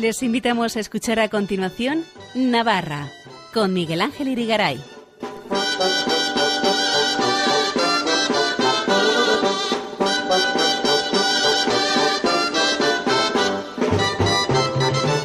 Les invitamos a escuchar a continuación Navarra con Miguel Ángel Irigaray.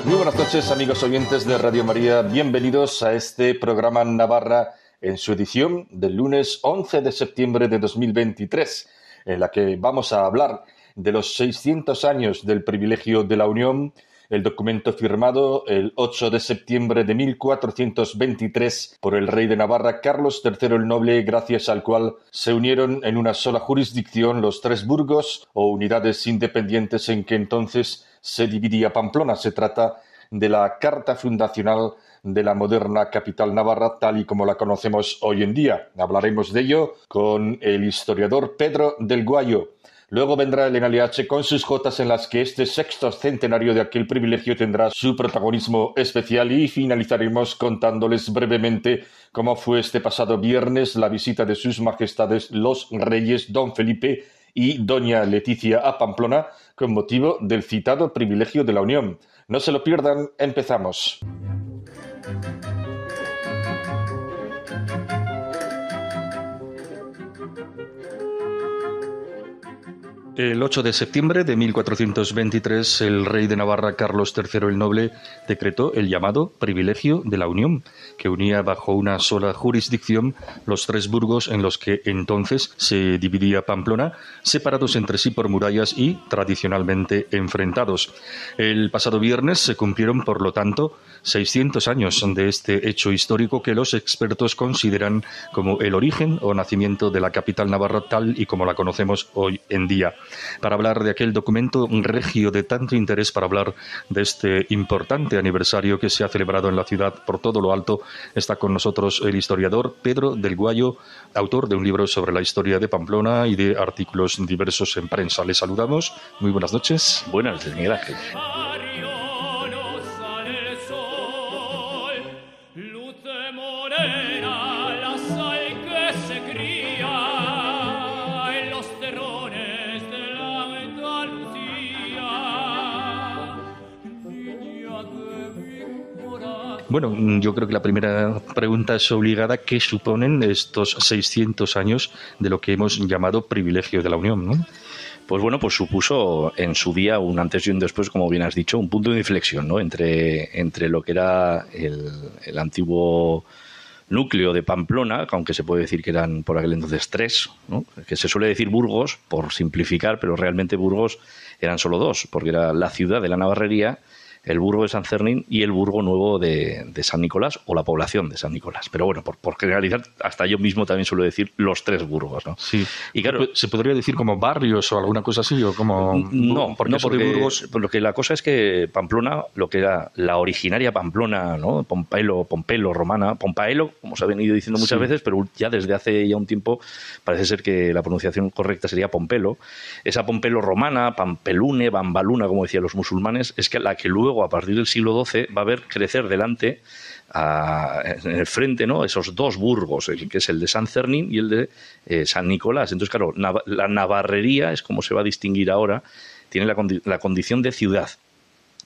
Muy buenas noches amigos oyentes de Radio María, bienvenidos a este programa Navarra en su edición del lunes 11 de septiembre de 2023, en la que vamos a hablar de los 600 años del privilegio de la Unión, el documento firmado el 8 de septiembre de 1423 por el rey de Navarra Carlos III el Noble, gracias al cual se unieron en una sola jurisdicción los tres burgos o unidades independientes en que entonces se dividía Pamplona. Se trata de la Carta Fundacional de la moderna capital navarra tal y como la conocemos hoy en día. Hablaremos de ello con el historiador Pedro del Guayo. Luego vendrá el NLH con sus jotas en las que este sexto centenario de aquel privilegio tendrá su protagonismo especial y finalizaremos contándoles brevemente cómo fue este pasado viernes la visita de sus majestades los reyes don Felipe y doña Leticia a Pamplona con motivo del citado privilegio de la Unión. No se lo pierdan, empezamos. El 8 de septiembre de 1423, el rey de Navarra Carlos III el Noble decretó el llamado privilegio de la Unión, que unía bajo una sola jurisdicción los tres burgos en los que entonces se dividía Pamplona, separados entre sí por murallas y tradicionalmente enfrentados. El pasado viernes se cumplieron, por lo tanto, 600 años de este hecho histórico que los expertos consideran como el origen o nacimiento de la capital navarra tal y como la conocemos hoy en día para hablar de aquel documento regio de tanto interés para hablar de este importante aniversario que se ha celebrado en la ciudad por todo lo alto. Está con nosotros el historiador Pedro del Guayo, autor de un libro sobre la historia de Pamplona y de artículos diversos en prensa. Le saludamos. Muy buenas noches. Buenas noches, Miguel Ángel. Bueno, yo creo que la primera pregunta es obligada. ¿Qué suponen estos 600 años de lo que hemos llamado privilegio de la Unión? Pues bueno, pues supuso en su día un antes y un después, como bien has dicho, un punto de inflexión ¿no? entre, entre lo que era el, el antiguo núcleo de Pamplona, aunque se puede decir que eran por aquel entonces tres, ¿no? que se suele decir Burgos, por simplificar, pero realmente Burgos eran solo dos, porque era la ciudad de la Navarrería el burgo de San Cernín y el burgo nuevo de, San Nicolás o la población de San Nicolás. Pero bueno, por, por, generalizar, hasta yo mismo también suelo decir los tres burgos, ¿no? Sí. Y claro, ¿Se podría decir como barrios o alguna cosa así? O como, no, porque, no porque burgos... lo que la cosa es que Pamplona, lo que era la originaria Pamplona, ¿no? Pompelo, Pompelo, romana, Pompaelo, como se ha venido diciendo muchas veces, pero ya desde hace ya un tiempo parece ser que la pronunciación correcta sería Pompelo. Esa Pompelo romana, Pampelune, Bambaluna, como decían los musulmanes, es que la que luego a partir del siglo XII, va a ver crecer delante, en el frente, ¿no? esos dos burgos, que es el de San Cernín y el de eh, San Nicolás. Entonces, claro, la navarrería es como se va a distinguir ahora, tiene la condición de ciudad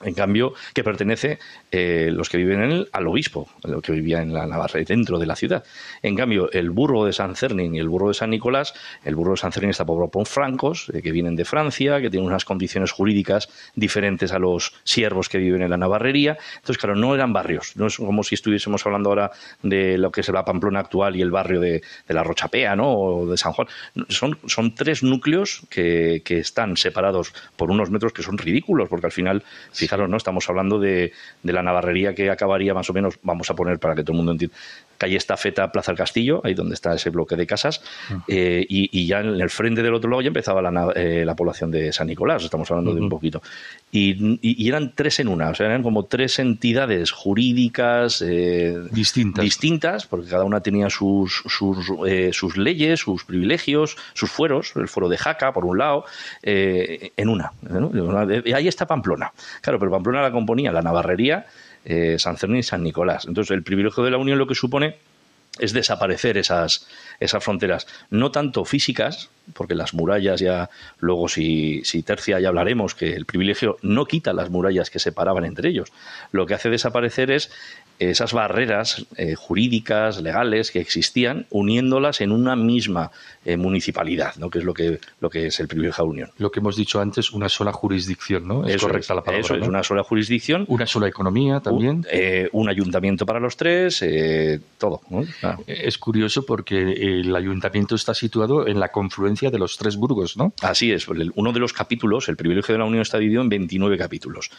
en cambio, que pertenece eh, los que viven en él al obispo, lo que vivía en la Navarra, dentro de la ciudad. En cambio, el burro de San Cernin y el burro de San Nicolás, el burro de San Cernin está poblado por francos, eh, que vienen de Francia, que tienen unas condiciones jurídicas diferentes a los siervos que viven en la Navarrería. Entonces, claro, no eran barrios, no es como si estuviésemos hablando ahora de lo que es la Pamplona actual y el barrio de, la Rochapea, ¿no? O de San Juan. Son, son tres núcleos que, que están separados por unos metros que son ridículos, porque al final, fijaros, ¿no? Estamos hablando de, de, la navarrería que acabaría más o menos, vamos a poner para que todo el mundo entienda, calle Estafeta, Plaza del Castillo, ahí donde está ese bloque de casas, eh, y, ya en el frente del otro lado ya empezaba la, eh, la población de San Nicolás, estamos hablando de un poquito. Y, y, eran tres en una, o sea, eran como tres entidades jurídicas eh, distintas. distintas, porque cada una tenía sus, sus, sus leyes, sus privilegios, sus fueros, el foro de Jaca, por un lado, en una. Ahí está Pamplona. Claro, pero Pamplona la componía la Navarrería, eh, San Cernín y San Nicolás. Entonces, el privilegio de la Unión lo que supone es desaparecer esas, esas fronteras, no tanto físicas, porque las murallas ya, luego si, si tercia ya hablaremos, que el privilegio no quita las murallas que separaban entre ellos, lo que hace desaparecer es esas barreras eh, jurídicas, legales que existían, uniéndolas en una misma eh, municipalidad, ¿no? que es lo que, lo que es el privilegio de unión. Lo que hemos dicho antes, una sola jurisdicción, ¿no? Es correcta la palabra. Eso es, una sola jurisdicción. Una sola economía también. Eh, un, ayuntamiento para los tres, todo. Es curioso porque el ayuntamiento está situado en la confluencia de los tres burgos, ¿no? Así es. Uno de los capítulos, el privilegio de la unión está dividido en 29 capítulos.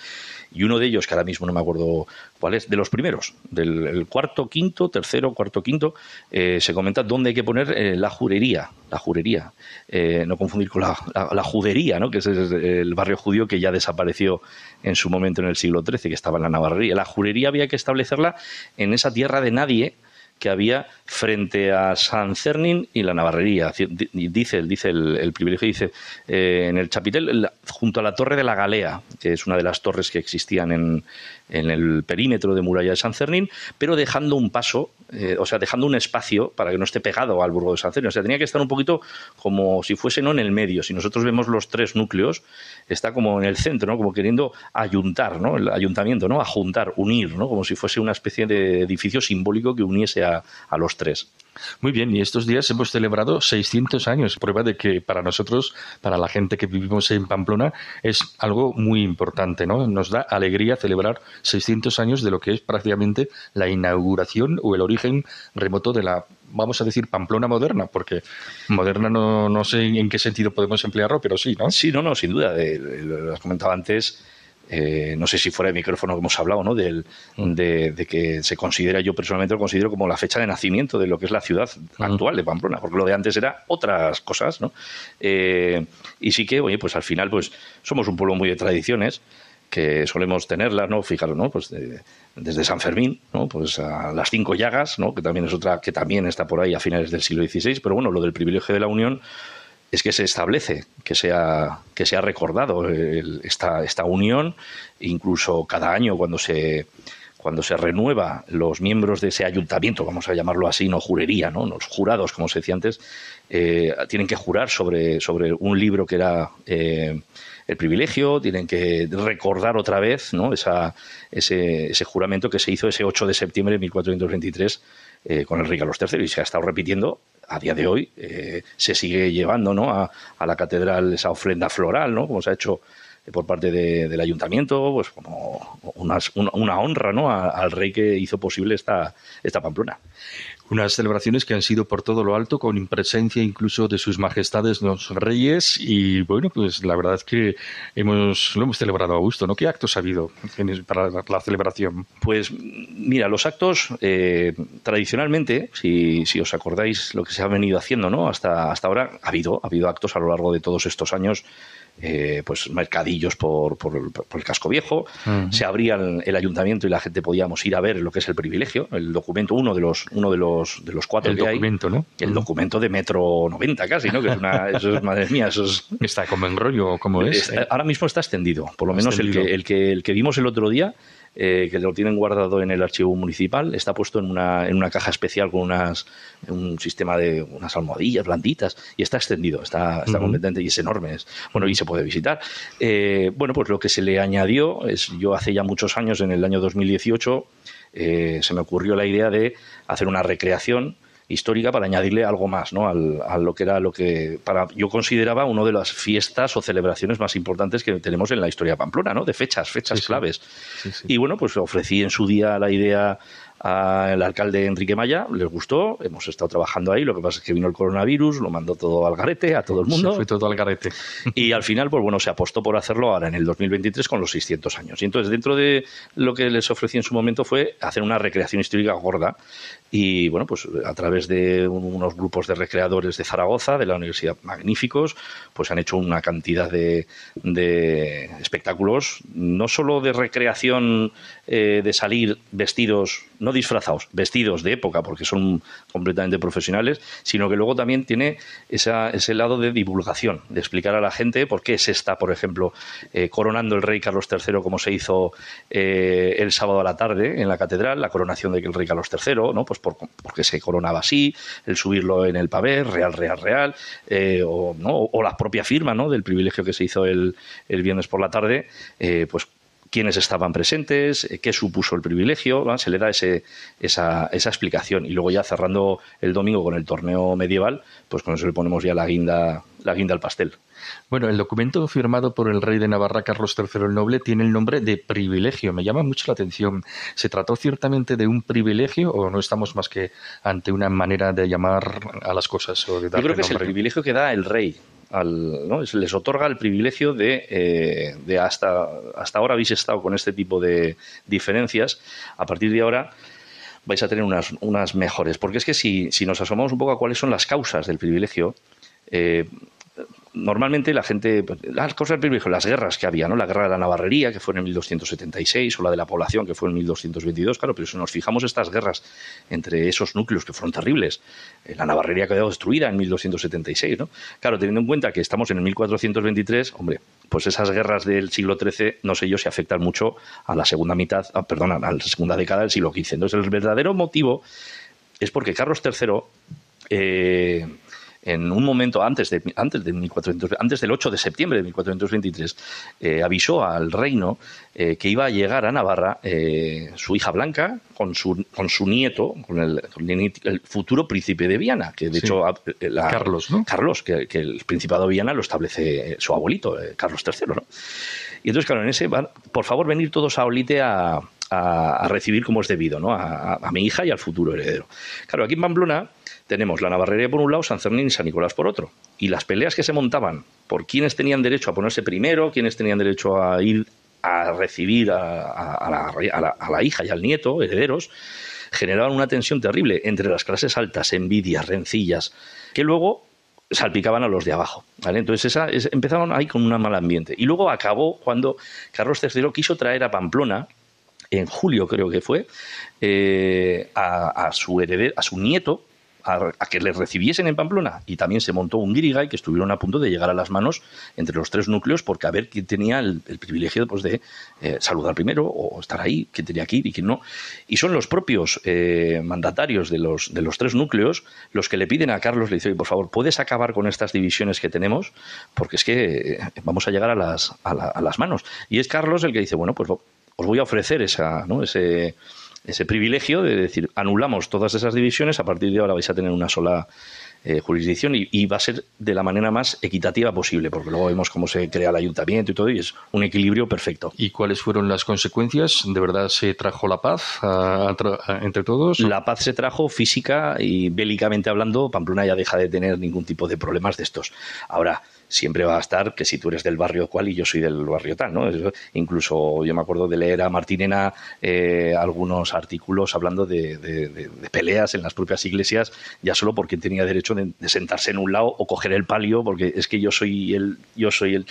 Y uno de ellos, que ahora mismo no me acuerdo cuál es, de los primeros, del cuarto, quinto, tercero, cuarto, quinto, eh, se comenta dónde hay que poner eh, la jurería, la jurería, eh, no confundir con la, judería, ¿no? que es el barrio judío que ya desapareció en su momento en el siglo XIII, que estaba en la Navarrería. La jurería había que establecerla en esa tierra de nadie, que había frente a San Cernin y la Navarrería. Dice, dice el, privilegio, dice eh, en el chapitel, junto a la Torre de la Galea, que es una de las torres que existían en, en el perímetro de muralla de San Cernín, pero dejando un paso, eh, o sea, dejando un espacio para que no esté pegado al burgo de San Cernín. O sea, tenía que estar un poquito como si fuese no en el medio. Si nosotros vemos los tres núcleos, está como en el centro, ¿no? Como queriendo ayuntar, ¿no? El ayuntamiento, ¿no? Ajuntar, unir, ¿no? Como si fuese una especie de edificio simbólico que uniese a los tres. Muy bien, y estos días hemos celebrado 600 años, prueba de que para nosotros, para la gente que vivimos en Pamplona, es algo muy importante, ¿no? Nos da alegría celebrar 600 años de lo que es prácticamente la inauguración o el origen remoto de la vamos a decir Pamplona moderna, porque moderna no, no sé en qué sentido podemos emplearlo, pero sí, ¿no? Sí, no, no, sin duda. lo has comentado antes, eh, no sé si fuera el micrófono que hemos hablado, ¿no? Del, mm. de, que se considera, yo personalmente lo considero como la fecha de nacimiento de lo que es la ciudad mm. actual de Pamplona, porque lo de antes era otras cosas, ¿no? Eh, y sí que, oye, pues al final, pues somos un pueblo muy de tradiciones que solemos tenerlas, ¿no? Fijaros, ¿no? Pues desde San Fermín, ¿no? Pues a las cinco llagas, ¿no? Que también es otra que también está por ahí a finales del siglo XVI, pero bueno, lo del privilegio de la Unión es que se establece que sea, que sea recordado esta, esta unión, incluso cada año cuando se, cuando se renueva los miembros de ese ayuntamiento, vamos a llamarlo así, no jurería, ¿no? los jurados, como se decía antes, eh, tienen que jurar sobre, sobre un libro que era eh, el privilegio, tienen que recordar otra vez ¿no? Ese, ese, juramento que se hizo ese 8 de septiembre de 1423 eh, con rey Carlos III y se ha estado repitiendo a día de hoy eh, se sigue llevando ¿no? a, la catedral esa ofrenda floral, ¿no? como se ha hecho eh, por parte del ayuntamiento, pues como una, honra ¿no? al rey que hizo posible esta, esta Pamplona unas celebraciones que han sido por todo lo alto, con presencia incluso de sus majestades los reyes, y bueno, pues la verdad es que hemos, lo hemos celebrado a gusto, ¿no? ¿Qué actos ha habido para la celebración? Pues mira, los actos, eh, tradicionalmente, si, si, os acordáis lo que se ha venido haciendo, ¿no? Hasta, hasta ahora ha habido, ha habido actos a lo largo de todos estos años eh, pues mercadillos por, por, el, casco viejo, se abría el, ayuntamiento y la gente podíamos ir a ver lo que es el privilegio, el documento, uno de los, uno de los, de los cuatro el documento, ¿no? El documento de metro 90 casi, ¿no? Que es una, eso es, madre mía, eso es... Está como en rollo, como es. ahora mismo está extendido, por lo menos el que, el que, el que vimos el otro día eh, que lo tienen guardado en el archivo municipal. Está puesto en una, en una caja especial con unas, un sistema de unas almohadillas blanditas y está extendido, está, está completamente y es enorme. bueno, y se puede visitar. Eh, bueno, pues lo que se le añadió es, yo hace ya muchos años, en el año 2018, eh, se me ocurrió la idea de hacer una recreación histórica para añadirle algo más, ¿no? Al, a lo que era lo que para yo consideraba una de las fiestas o celebraciones más importantes que tenemos en la historia de Pamplona, ¿no? De fechas, fechas claves. y bueno, pues ofrecí en su día la idea al alcalde Enrique Maya, les gustó, hemos estado trabajando ahí, lo que pasa es que vino el coronavirus, lo mandó todo al garete, a todo el mundo. Se fue todo al garete. Y al final, pues bueno, se apostó por hacerlo ahora en el 2023 con los 600 años. Y entonces, dentro de lo que les ofrecí en su momento fue hacer una recreación histórica gorda. Y bueno, pues a través de unos grupos de recreadores de Zaragoza, de la Universidad Magníficos, pues han hecho una cantidad de, de espectáculos, no solo de recreación eh, de salir vestidos, no disfrazados, vestidos de época, porque son completamente profesionales, sino que luego también tiene ese lado de divulgación, de explicar a la gente por qué se está, por ejemplo, eh, coronando el rey Carlos III como se hizo eh, el sábado a la tarde en la catedral, la coronación del rey Carlos III, ¿no? Pues por, porque se coronaba así, el subirlo en el pavé, real, real, real, eh, o, ¿no? o la propia firma ¿no? del privilegio que se hizo el, el viernes por la tarde, eh, pues quiénes estaban presentes, eh, qué supuso el privilegio, se le da ese, esa, esa, explicación. Y luego ya cerrando el domingo con el torneo medieval, pues con eso le ponemos ya la guinda, la guinda al pastel. Bueno, el documento firmado por el rey de Navarra, Carlos III el Noble, tiene el nombre de privilegio. Me llama mucho la atención. ¿Se trató ciertamente de un privilegio o no estamos más que ante una manera de llamar a las cosas? O de Yo creo que es el privilegio que da el rey ¿no? les otorga el privilegio de, eh, de, hasta, hasta ahora habéis estado con este tipo de diferencias, a partir de ahora vais a tener unas, unas mejores. Porque es que si, si nos asomamos un poco a cuáles son las causas del privilegio, eh, normalmente la gente, pues, las cosas del las guerras que había, ¿no? La guerra de la Navarrería, que fue en 1276, o la de la población, que fue en 1222, claro, pero si nos fijamos estas guerras entre esos núcleos que fueron terribles, eh, la Navarrería quedó destruida en 1276, ¿no? Claro, teniendo en cuenta que estamos en el 1423, hombre, pues esas guerras del siglo XIII, no sé yo si afectan mucho a la segunda mitad, ah, perdón, a la segunda década del siglo XV. Entonces, el verdadero motivo es porque Carlos III en un momento antes, de, antes, de 1400, antes del 8 de septiembre de 1423, eh, avisó al reino eh, que iba a llegar a Navarra eh, su hija Blanca con su, con su nieto, con el, el futuro príncipe de Viana, que de hecho Carlos, ¿no? Carlos, que, el Principado de Viana lo establece su abuelito, Carlos III, ¿no? Y entonces, claro, en ese, por favor, venir todos a Olite a, a, recibir como es debido, ¿no? A, a, mi hija y al futuro heredero. Claro, aquí en Pamplona tenemos la Navarrería por un lado, San Cernín y San Nicolás por otro. Y las peleas que se montaban por quiénes tenían derecho a ponerse primero, quiénes tenían derecho a ir a recibir a, la, hija y al nieto, herederos, generaban una tensión terrible entre las clases altas, envidias, rencillas, que luego salpicaban a los de abajo. Entonces esa, empezaron ahí con un mal ambiente. Y luego acabó cuando Carlos III quiso traer a Pamplona, en julio creo que fue, eh, a, su heredero, a su nieto, a, que le recibiesen en Pamplona. Y también se montó un guirigay que estuvieron a punto de llegar a las manos entre los tres núcleos porque a ver quién tenía el, privilegio pues, de eh, saludar primero o estar ahí, quién tenía que ir y quién no. Y son los propios eh, mandatarios de los, de los tres núcleos los que le piden a Carlos, le dicen, por favor, ¿puedes acabar con estas divisiones que tenemos? Porque es que eh, vamos a llegar a las, a, las manos. Y es Carlos el que dice, bueno, pues os voy a ofrecer esa, ¿no? ese ese privilegio de decir, anulamos todas esas divisiones, a partir de ahora vais a tener una sola eh, jurisdicción y, va a ser de la manera más equitativa posible, porque luego vemos cómo se crea el ayuntamiento y todo, y es un equilibrio perfecto. ¿Y cuáles fueron las consecuencias? ¿De verdad se trajo la paz entre todos? La paz se trajo física y bélicamente hablando, Pamplona ya deja de tener ningún tipo de problemas de estos. Ahora, siempre va a estar que si tú eres del barrio cual y yo soy del barrio tal, ¿no? incluso yo me acuerdo de leer a Martinena eh, algunos artículos hablando de, peleas en las propias iglesias, ya solo porque tenía derecho de, sentarse en un lado o coger el palio, porque es que yo soy el, yo soy el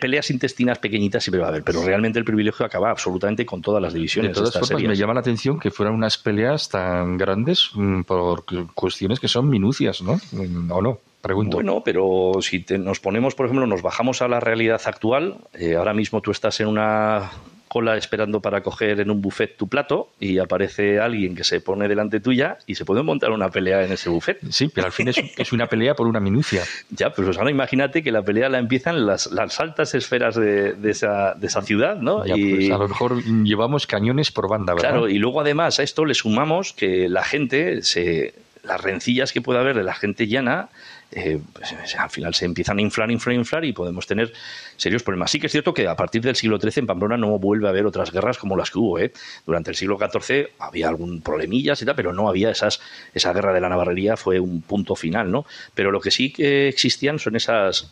peleas intestinas pequeñitas siempre va a haber, pero realmente el privilegio acaba absolutamente con todas las divisiones. De todas formas, me llama la atención que fueran unas peleas tan grandes mm, por cuestiones que son minucias, ¿no? Mm, ¿O no? Pregunto. Bueno, pero si nos ponemos, por ejemplo, nos bajamos a la realidad actual, eh, ahora mismo tú estás en una cola esperando para coger en un buffet tu plato y aparece alguien que se pone delante tuya y se puede montar una pelea en ese buffet. Sí, pero al fin es, una pelea por una minucia. Ya, pues ahora imagínate que la pelea la empiezan las, las altas esferas de, esa, de esa ciudad, ¿no? y, pues a lo mejor llevamos cañones por banda, ¿verdad? Claro, y luego además a esto le sumamos que la gente se las rencillas que puede haber de la gente llana eh, pues, al final se empiezan a inflar, inflar, inflar y podemos tener serios problemas. Sí que es cierto que a partir del siglo XIII en Pamplona no vuelve a haber otras guerras como las que hubo. ¿eh? Durante el siglo XIV había algún problemillas y tal, pero no había esas, esa guerra de la navarrería fue un punto final, ¿no? Pero lo que sí que existían son esas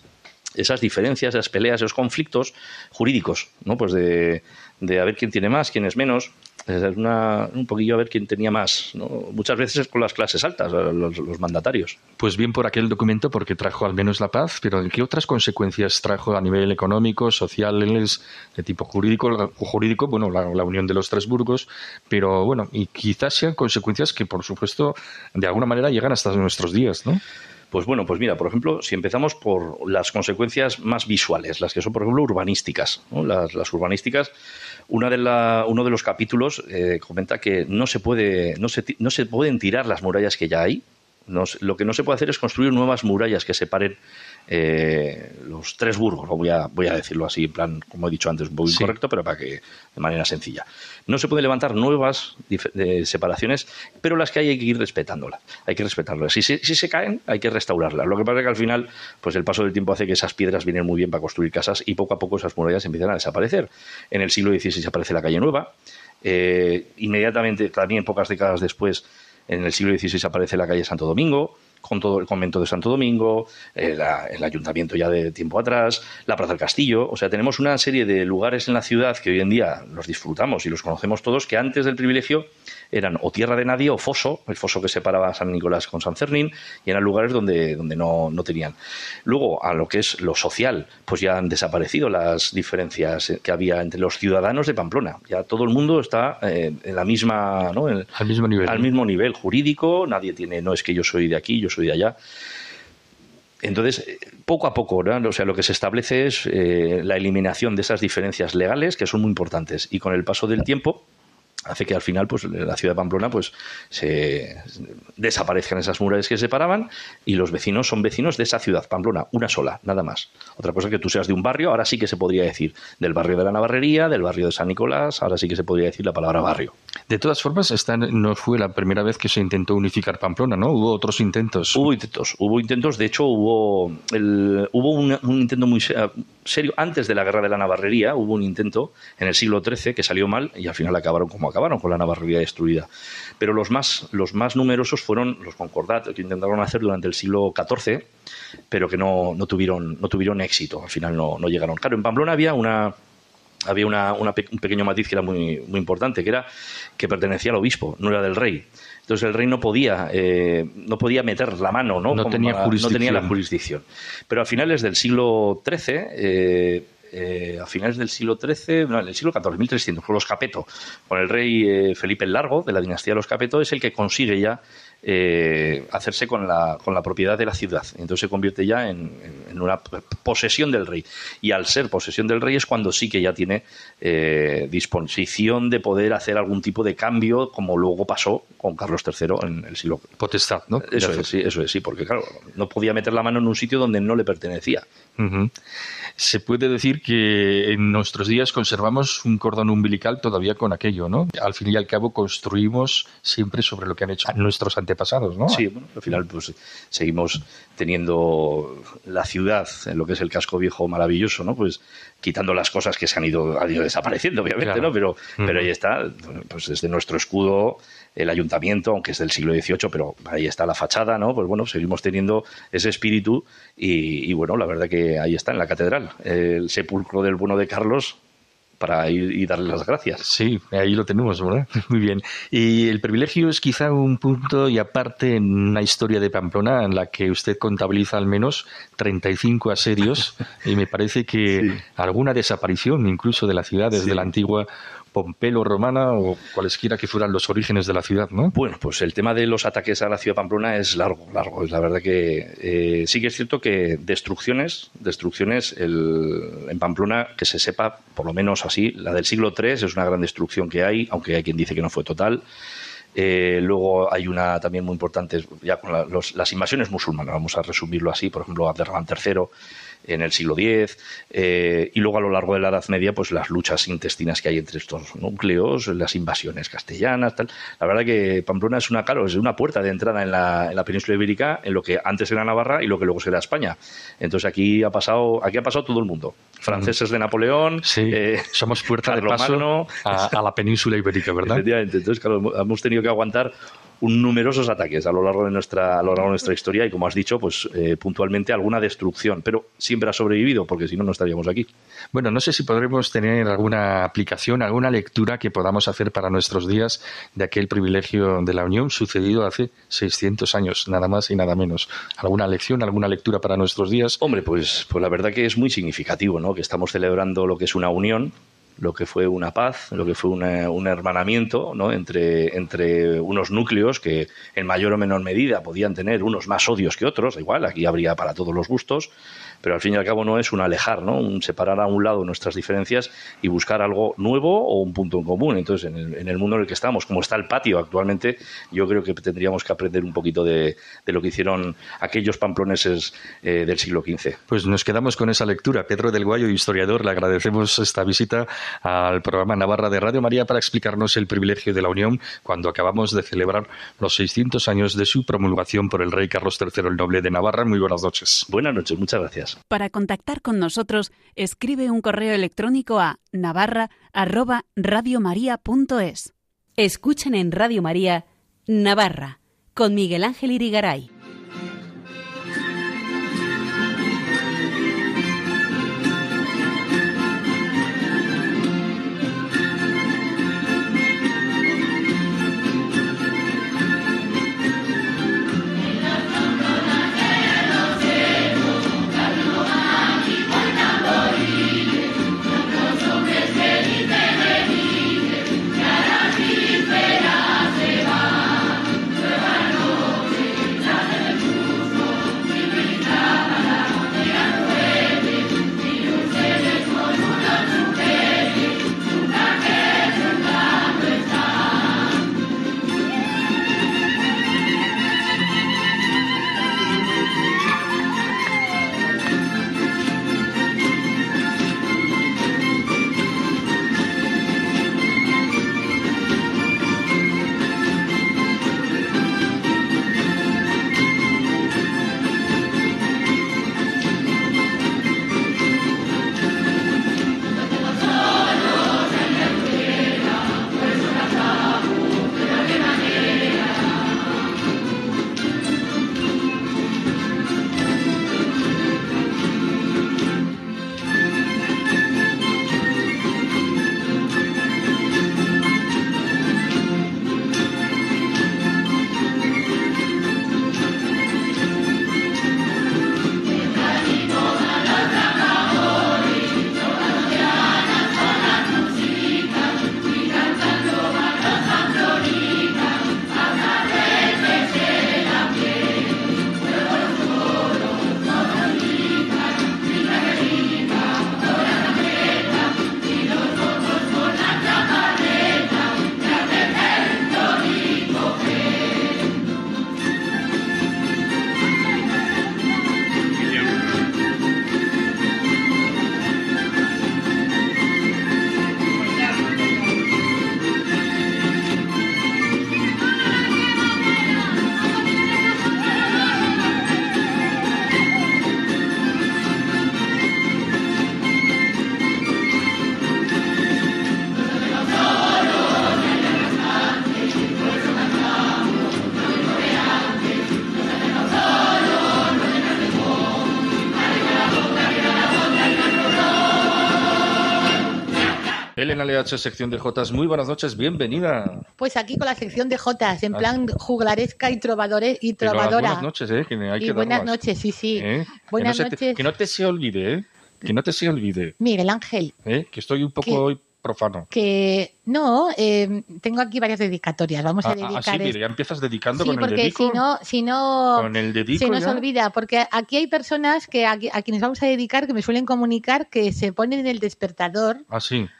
esas diferencias, esas peleas, esos conflictos jurídicos, ¿no? Pues de, de a ver quién tiene más, quién es menos. Una, un poquillo a ver quién tenía más. ¿no? Muchas veces con las clases altas, los, los, mandatarios. Pues bien por aquel documento porque trajo al menos la paz, pero ¿qué otras consecuencias trajo a nivel económico, sociales, de tipo jurídico? Jurídico, bueno, la, la unión de los tres burgos, pero bueno, y quizás sean consecuencias que por supuesto de alguna manera llegan hasta nuestros días, ¿no? Pues bueno, pues mira, por ejemplo, si empezamos por las consecuencias más visuales, las que son, por ejemplo, urbanísticas. Las, urbanísticas, una de uno de los capítulos eh, comenta que no se, puede, no, se, no se pueden tirar las murallas que ya hay, lo que no se puede hacer es construir nuevas murallas que separen eh, los tres burgos, voy a, voy a decirlo así, en plan, como he dicho antes, un poco incorrecto, pero para que de manera sencilla. No se pueden levantar nuevas separaciones, pero las que hay hay que ir respetándolas, hay que respetarlas. Si se, si se caen, hay que restaurarlas. Lo que pasa es que al final, pues el paso del tiempo hace que esas piedras vienen muy bien para construir casas y poco a poco esas murallas empiezan a desaparecer. En el siglo XVI aparece la calle Nueva, eh, inmediatamente, también pocas décadas después, en el siglo XVI aparece la calle Santo Domingo, con todo el convento de Santo Domingo, el, ayuntamiento ya de tiempo atrás, la Plaza del Castillo. O sea, tenemos una serie de lugares en la ciudad que hoy en día los disfrutamos y los conocemos todos, que antes del privilegio eran o tierra de nadie o foso, el foso que separaba a San Nicolás con San Cernín, y eran lugares donde, donde no, no tenían. Luego, a lo que es lo social, pues ya han desaparecido las diferencias que había entre los ciudadanos de Pamplona. Ya todo el mundo está eh, en la misma, ¿no? al mismo nivel. Al mismo nivel jurídico, nadie tiene, no es que yo soy de aquí, yo soy de allá. Entonces, poco a poco, o sea, lo que se establece es eh, la eliminación de esas diferencias legales que son muy importantes y con el paso del tiempo hace que al final pues la ciudad de Pamplona pues se desaparezcan esas murallas que separaban y los vecinos son vecinos de esa ciudad, Pamplona, una sola, nada más. Otra cosa que tú seas de un barrio, ahora sí que se podría decir del barrio de la Navarrería, del barrio de San Nicolás, ahora sí que se podría decir la palabra barrio. De todas formas, esta no fue la primera vez que se intentó unificar Pamplona, ¿no? Hubo otros intentos. Hubo intentos, hubo intentos, de hecho hubo el, hubo un, intento muy serio antes de la guerra de la Navarrería, hubo un intento en el siglo XIII que salió mal y al final acabaron como acabaron con la Navarrería destruida. Pero los más, los más numerosos fueron los concordatos que intentaron hacer durante el siglo XIV, pero que no, no, tuvieron, no tuvieron éxito, al final no, no llegaron. Claro, en Pamplona había una, había una, un pequeño matiz que era muy, muy importante, que era que pertenecía al obispo, no era del rey. Entonces el rey no podía, eh, no podía meter la mano, ¿no? No tenía, no tenía la jurisdicción. Pero a finales del siglo XIII, eh, a finales del siglo XIII, no, en el siglo XIV, 1300, con los Capeto, con el rey eh, Felipe el Largo, de la dinastía de los Capeto, es el que consigue ya eh, hacerse con la, con la propiedad de la ciudad. Entonces se convierte ya en, una posesión del rey. Y al ser posesión del rey es cuando sí que ya tiene disposición de poder hacer algún tipo de cambio, como luego pasó con Carlos III en el siglo. Potestad, ¿no? Eso es, sí, eso es, sí, porque claro, no podía meter la mano en un sitio donde no le pertenecía se puede decir que en nuestros días conservamos un cordón umbilical todavía con aquello, ¿no? Al fin y al cabo construimos siempre sobre lo que han hecho nuestros antepasados, ¿no? Sí, bueno, al final pues seguimos teniendo la ciudad en lo que es el casco viejo maravilloso, ¿no? Pues quitando las cosas que se han ido, han ido desapareciendo, obviamente, ¿no? Pero, pero ahí está, pues desde nuestro escudo el ayuntamiento, aunque es del siglo XVIII, pero ahí está la fachada, ¿no? Pues bueno, seguimos teniendo ese espíritu y, bueno, la verdad que ahí está en la catedral, el sepulcro del bueno de Carlos, para ir y darle las gracias. Sí, ahí lo tenemos, ¿verdad? Muy bien. Y el privilegio es quizá un punto y aparte en una historia de Pamplona en la que usted contabiliza al menos 35 asedios y me parece que alguna desaparición incluso de la ciudad desde la antigua Pompelo romana o cualesquiera que fueran los orígenes de la ciudad, ¿no? Bueno, pues el tema de los ataques a la ciudad de Pamplona es largo, largo. La verdad que eh, sí que es cierto que destrucciones, destrucciones en Pamplona, que se sepa, por lo menos así, la del siglo III es una gran destrucción que hay, aunque hay quien dice que no fue total. Eh, luego hay una también muy importante, ya con las invasiones musulmanas, vamos a resumirlo así, por ejemplo, Abderramán III en el siglo X, eh, y luego a lo largo de la Edad Media, pues las luchas intestinas que hay entre estos núcleos, las invasiones castellanas, tal. La verdad que Pamplona es una, claro, es una puerta de entrada en la, en la península ibérica, en lo que antes era Navarra y lo que luego será España. Entonces aquí ha pasado, aquí ha pasado todo el mundo. Franceses de Napoleón, eh, somos puerta de paso a, a, la península ibérica, ¿verdad? Efectivamente. Entonces, claro, hemos tenido que aguantar un numerosos ataques a lo largo de nuestra a lo largo de nuestra historia y como has dicho pues eh, puntualmente alguna destrucción. Pero siempre ha sobrevivido porque si no no estaríamos aquí. Bueno no sé si podremos tener alguna aplicación alguna lectura que podamos hacer para nuestros días de aquel privilegio de la Unión sucedido hace 600 años nada más y nada menos. Alguna lección alguna lectura para nuestros días hombre pues pues la verdad que es muy significativo no que estamos celebrando lo que es una unión lo que fue una paz, lo que fue un hermanamiento ¿no? entre, entre unos núcleos que en mayor o menor medida podían tener unos más odios que otros, igual, aquí habría para todos los gustos, pero al fin y al cabo no es un alejar, ¿no? un separar a un lado nuestras diferencias y buscar algo nuevo o un punto en común. Entonces, en el, mundo en el que estamos, como está el patio actualmente, yo creo que tendríamos que aprender un poquito de, lo que hicieron aquellos pamploneses eh, del siglo XV. Pues nos quedamos con esa lectura. Pedro del Guayo, historiador, le agradecemos esta visita al programa Navarra de Radio María para explicarnos el privilegio de la Unión cuando acabamos de celebrar los 600 años de su promulgación por el rey Carlos III el Noble de Navarra. Muy buenas noches. Buenas noches, muchas gracias. Para contactar con nosotros, escribe un correo electrónico a navarra@radiomaria.es. Escuchen en Radio María Navarra con Miguel Ángel Irigaray. LH, sección de Jotas. Muy buenas noches, bienvenida. Pues aquí con la sección de Jotas, en plan juglaresca y, trovadores y trovadora. buenas noches, ¿eh? Que hay y buenas noches, sí, sí. ¿Eh? Buenas que no noches. que no te se olvide, ¿eh? Que no te se olvide. Miguel Ángel. ¿Eh? Que estoy un poco hoy profano. Que no, eh, tengo aquí varias dedicatorias. Vamos a dedicar. Ah, ah sí, ya empiezas dedicando con el dedico. Si no, si no con el dedico se nos olvida, porque aquí hay personas que a, quienes vamos a dedicar que me suelen comunicar que se ponen en el despertador ah,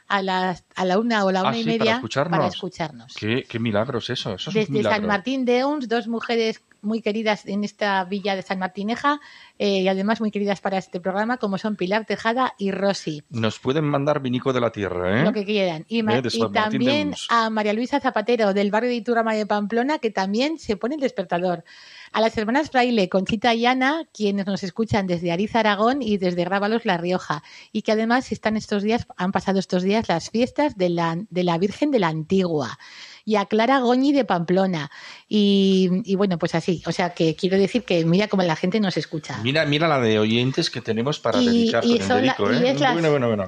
a, las, a la una o la una ah, y media para escucharnos. Qué, qué milagros eso. eso Desde San Martín de Uns, dos mujeres muy queridas en esta villa de San Martineja eh, y además muy queridas para este programa, como son Pilar Tejada y Rosy. Nos pueden mandar vinico de la tierra, ¿eh? Lo que quieran. Y, eh, también a María Luisa Zapatero del barrio de Iturama de Pamplona, que también se pone el despertador. A las hermanas Fraile, Conchita y Ana, quienes nos escuchan desde Ariza, Aragón y desde Rábalos, La Rioja, y que además están estos días, han pasado estos días las fiestas de la, de la Virgen de la Antigua y a Clara Goñi de Pamplona. Y, bueno, pues así. O sea, que quiero decir que mira cómo la gente nos escucha. Mira, mira la de oyentes que tenemos para dedicar con ¿eh?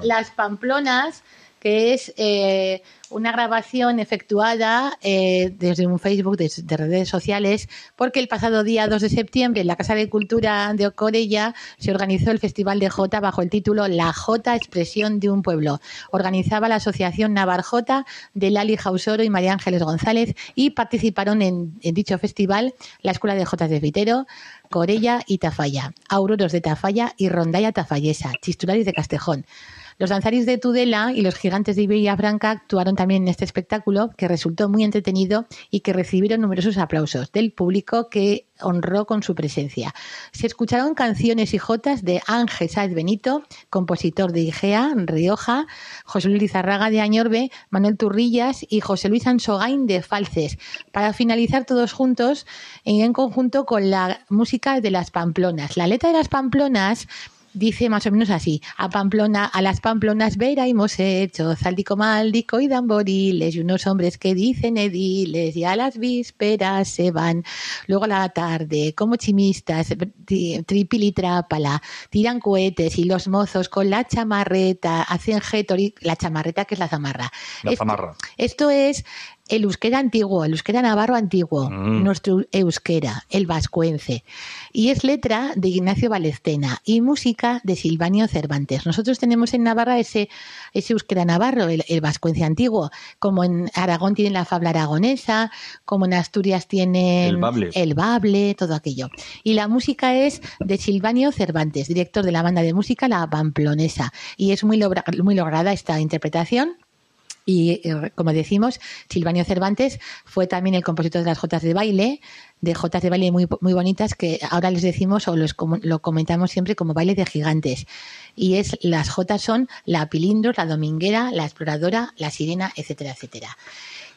las, Pamplonas que es eh, una grabación efectuada eh, desde un Facebook, de, redes sociales, porque el pasado día 2 de septiembre en la Casa de Cultura de Ocorella se organizó el Festival de Jota bajo el título La Jota, expresión de un pueblo. Organizaba la Asociación Navarjota de Lali Jausoro y María Ángeles González y participaron en, dicho festival la Escuela de Jotas de Vitero, Corella y Tafalla, Auroros de Tafalla y Rondalla Tafallesa, Chistularis de Castejón. Los danzaris de Tudela y los gigantes de Iberia Franca actuaron también en este espectáculo que resultó muy entretenido y que recibieron numerosos aplausos del público que honró con su presencia. Se escucharon canciones y jotas de Ángel Sáez Benito, compositor de Igea, Rioja, José Luis Lizarraga de Añorbe, Manuel Turrillas y José Luis Ansogain de Falces, para finalizar todos juntos en conjunto con la música de las Pamplonas. La letra de las Pamplonas dice más o menos así, a Pamplona, a las Pamplonas vera hemos hecho zaldico, maldico y damboriles y unos hombres que dicen ediles y a las vísperas se van, luego a la tarde como chimistas, tripilitrápala, tiran cohetes y los mozos con la chamarreta hacen getori, la chamarreta que es la zamarra. La zamarra. esto es el euskera antiguo, el euskera navarro antiguo, mm. nuestro euskera, el vascuence. Y es letra de Ignacio Valecena y música de Silvanio Cervantes. Nosotros tenemos en Navarra ese, ese euskera navarro, el, vascuence antiguo, como en Aragón tienen la fabla aragonesa, como en Asturias tienen el bable. todo aquello. Y la música es de Silvanio Cervantes, director de la banda de música La Pamplonesa. Y es muy, muy lograda esta interpretación y eh, como decimos, Silvanio Cervantes fue también el compositor de las jotas de baile, de jotas de baile muy, muy bonitas que ahora les decimos o los, lo comentamos siempre como baile de gigantes. Y es las jotas son la pilindros, la dominguera, la exploradora, la sirena, etcétera, etcétera.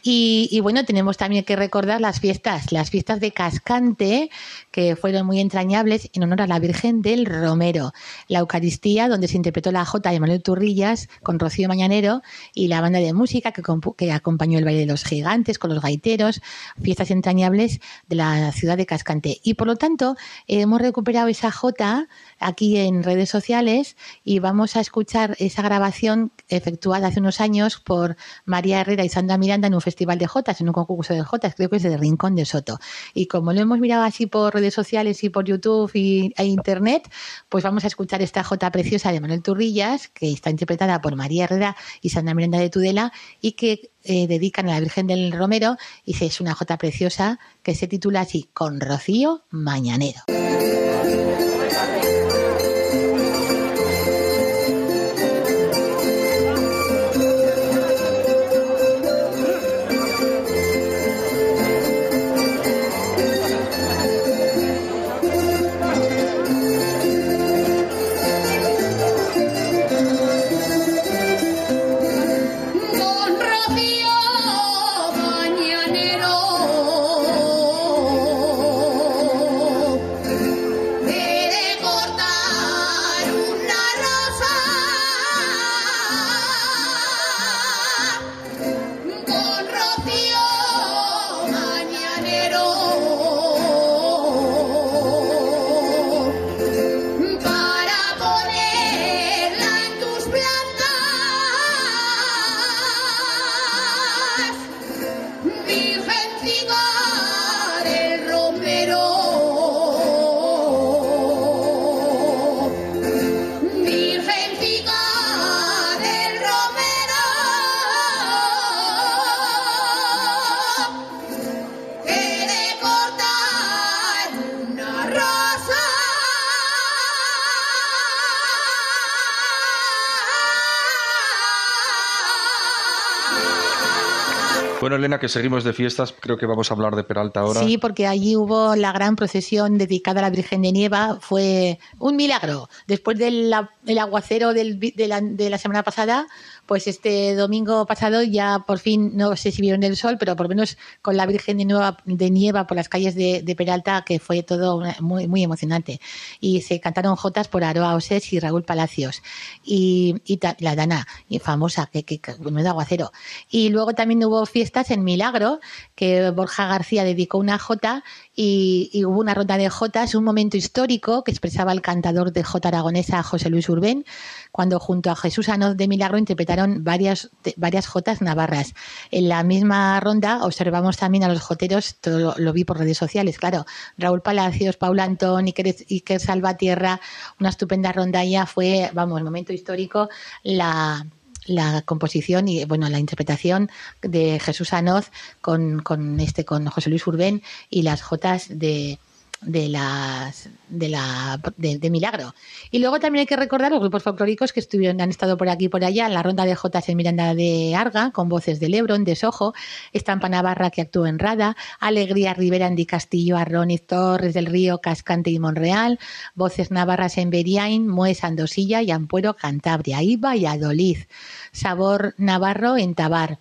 Y, bueno, tenemos también que recordar las fiestas, las fiestas de Cascante, que fueron muy entrañables en honor a la Virgen del Romero. La Eucaristía, donde se interpretó la Jota de Manuel Turrillas con Rocío Mañanero y la banda de música que, que acompañó el baile de los gigantes con los gaiteros, fiestas entrañables de la ciudad de Cascante. Y por lo tanto, hemos recuperado esa Jota aquí en redes sociales y vamos a escuchar esa grabación efectuada hace unos años por María Herrera y Sandra Miranda en un festival de Jotas, en un concurso de Jotas, creo que es de Rincón de Soto. Y como lo hemos mirado así por redes sociales y por YouTube y, e Internet, pues vamos a escuchar esta Jota preciosa de Manuel Turrillas, que está interpretada por María Herrera y Sandra Miranda de Tudela, y que eh, dedican a la Virgen del Romero, y es una Jota preciosa que se titula así, Con Rocío Mañanero. Elena, que seguimos de fiestas, creo que vamos a hablar de Peralta ahora. Sí, porque allí hubo la gran procesión dedicada a la Virgen de Nieva. Fue un milagro. Después del aguacero de, la, de la semana pasada, pues este domingo pasado ya por fin no sé si vieron el sol, pero por lo menos con la Virgen de, Nueva, Nieva por las calles de, Peralta, que fue todo muy, emocionante. Y se cantaron jotas por Aroa Oses y Raúl Palacios. Y, la Dana, y famosa, que, que, que aguacero. Y luego también hubo fiesta fiestas en Milagro, que Borja García dedicó una jota y, hubo una ronda de jotas, un momento histórico que expresaba el cantador de jota aragonesa José Luis Urbén, cuando junto a Jesús Anoz de Milagro interpretaron varias, varias jotas navarras. En la misma ronda observamos también a los joteros, todo lo, vi por redes sociales, claro, Raúl Palacios, Paula Antón, Iker, Iker Salvatierra, una estupenda rondalla, fue, vamos, el momento histórico, la la composición y bueno la interpretación de Jesús Anoz con, con este con José Luis Urbén y las jotas de de las de la de, Milagro. Y luego también hay que recordar los grupos folclóricos que estuvieron han estado por aquí y por allá. La ronda de Jotas en Miranda de Arga con voces de Lebron de Sojo. Estampa Navarra que actuó en Rada. Alegría Rivera en Di Castillo Arroniz Torres del Río Cascante y Monreal. Voces navarras en Beriain Mues Andosilla y Ampuero Cantabria y Valladolid Sabor Navarro en Tabar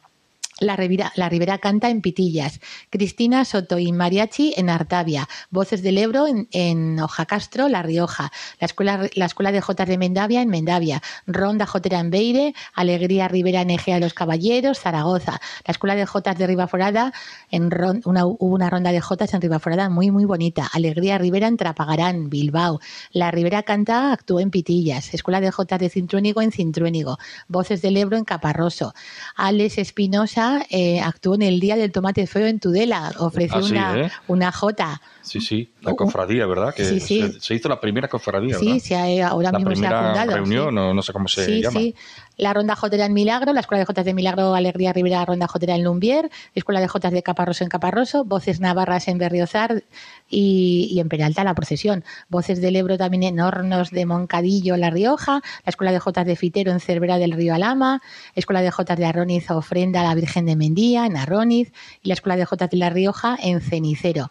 la Ribera, canta en Pitillas, Cristina Soto y Mariachi en Artavia, Voces del Ebro en, en Ojacastro, La Rioja, la Escuela, la Escuela de Jotas de Mendavia en Mendavia, Ronda Jotera en Beire, Alegría Ribera en Egea de los Caballeros, Zaragoza, la Escuela de Jotas de Ribaforada, en una, hubo una ronda de Jotas en Ribaforada muy muy bonita, Alegría Ribera en Trapagarán, Bilbao, la Ribera canta actuó en Pitillas, Escuela de Jotas de Cintruénigo en Cintruénigo, Voces del Ebro en Caparroso, Alex Espinosa eh, actuó en el Día del Tomate Feo en Tudela, ofreció ah, una, ¿eh? una jota. Sí, sí, la cofradía, ¿verdad? Que Se, hizo la primera cofradía, Sí, sí ahora mismo se ha fundado. reunión, no, no, sé cómo se llama. Sí, la Ronda Jotera en Milagro, la Escuela de Jotas de Milagro Alegría Rivera Ronda Jotera en Lumbier, Escuela de Jotas de Caparroso en Caparroso, Voces Navarras en Berriozar y, en Peralta la procesión, Voces del Ebro también en Hornos de Moncadillo, La Rioja, la Escuela de Jotas de Fitero en Cervera del Río Alama, Escuela de Jotas de Arroniz Ofrenda a la Virgen de Mendía en Arroniz y la Escuela de Jotas de La Rioja en Cenicero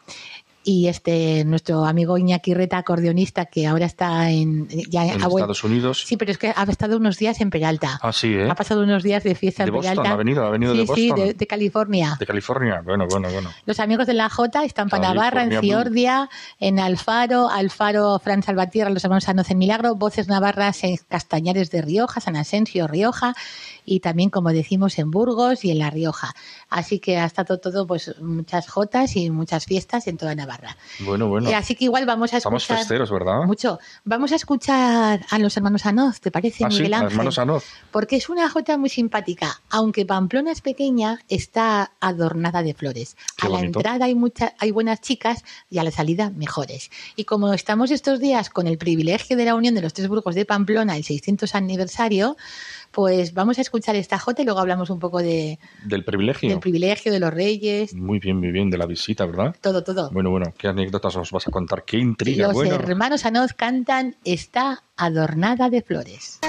y este nuestro amigo Iñaki Reta, acordeonista, que ahora está en, ya, en Estados Unidos. Sí, pero es que ha estado unos días en Peralta. Ah, sí, ¿eh? Ha pasado unos días de fiesta en Peralta. ¿Ha venido, ha venido de Boston? Sí, de, de, California. De California, bueno, bueno, bueno. Los amigos de la J están para Navarra, en Ciordia, en Alfaro, Alfaro, Fran Salvatierra, los hermanos Sanoz en Milagro, Voces Navarras en Castañares de Rioja, San Asensio, Rioja, y también, como decimos, en Burgos y en La Rioja. Así que ha estado todo, pues, muchas jotas y muchas fiestas en toda Navarra. Bueno, bueno. Así que igual vamos a escuchar. Festeros, ¿verdad? Mucho. Vamos a escuchar a los hermanos Anoz, ¿te parece, ah, Miguel Ángel? Hermanos Anoz. Porque es una jota muy simpática. Aunque Pamplona es pequeña, está adornada de flores. a la entrada hay, muchas, hay buenas chicas y a la salida mejores. Y como estamos estos días con el privilegio de la unión de los tres burgos de Pamplona, el 600 aniversario, pues vamos a escuchar esta jota y luego hablamos un poco de... Del privilegio. Del privilegio, de los reyes. Muy bien, muy bien, de la visita, ¿verdad? Todo, todo. Bueno, bueno, ¿qué anécdotas os vas a contar? ¿Qué intriga? Los hermanos Anoz cantan Está adornada de flores.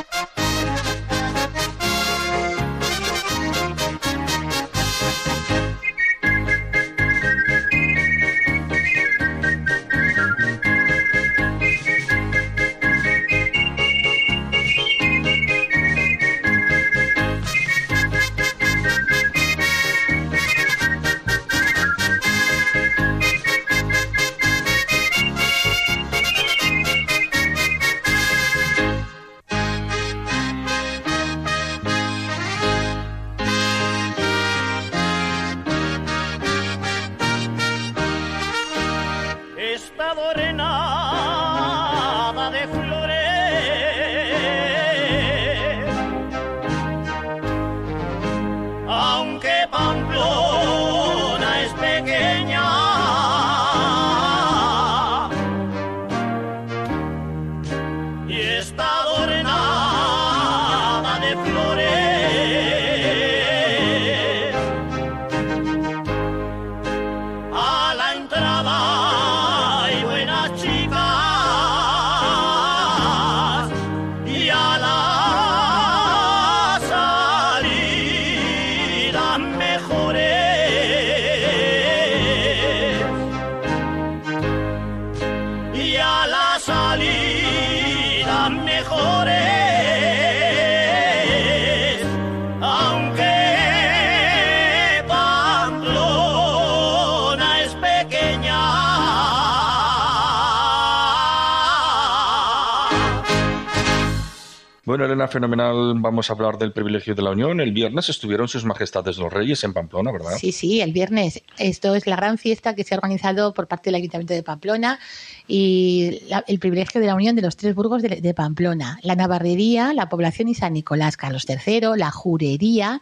Fenomenal. Vamos a hablar del privilegio de la Unión. El viernes estuvieron sus majestades los reyes en Pamplona, ¿verdad? Sí, sí, el viernes. Esto es la gran fiesta que se ha organizado por parte del Ayuntamiento de Pamplona y el privilegio de la Unión de los tres burgos de, de Pamplona. La Navarrería, la población y San Nicolás Carlos III, la Jurería,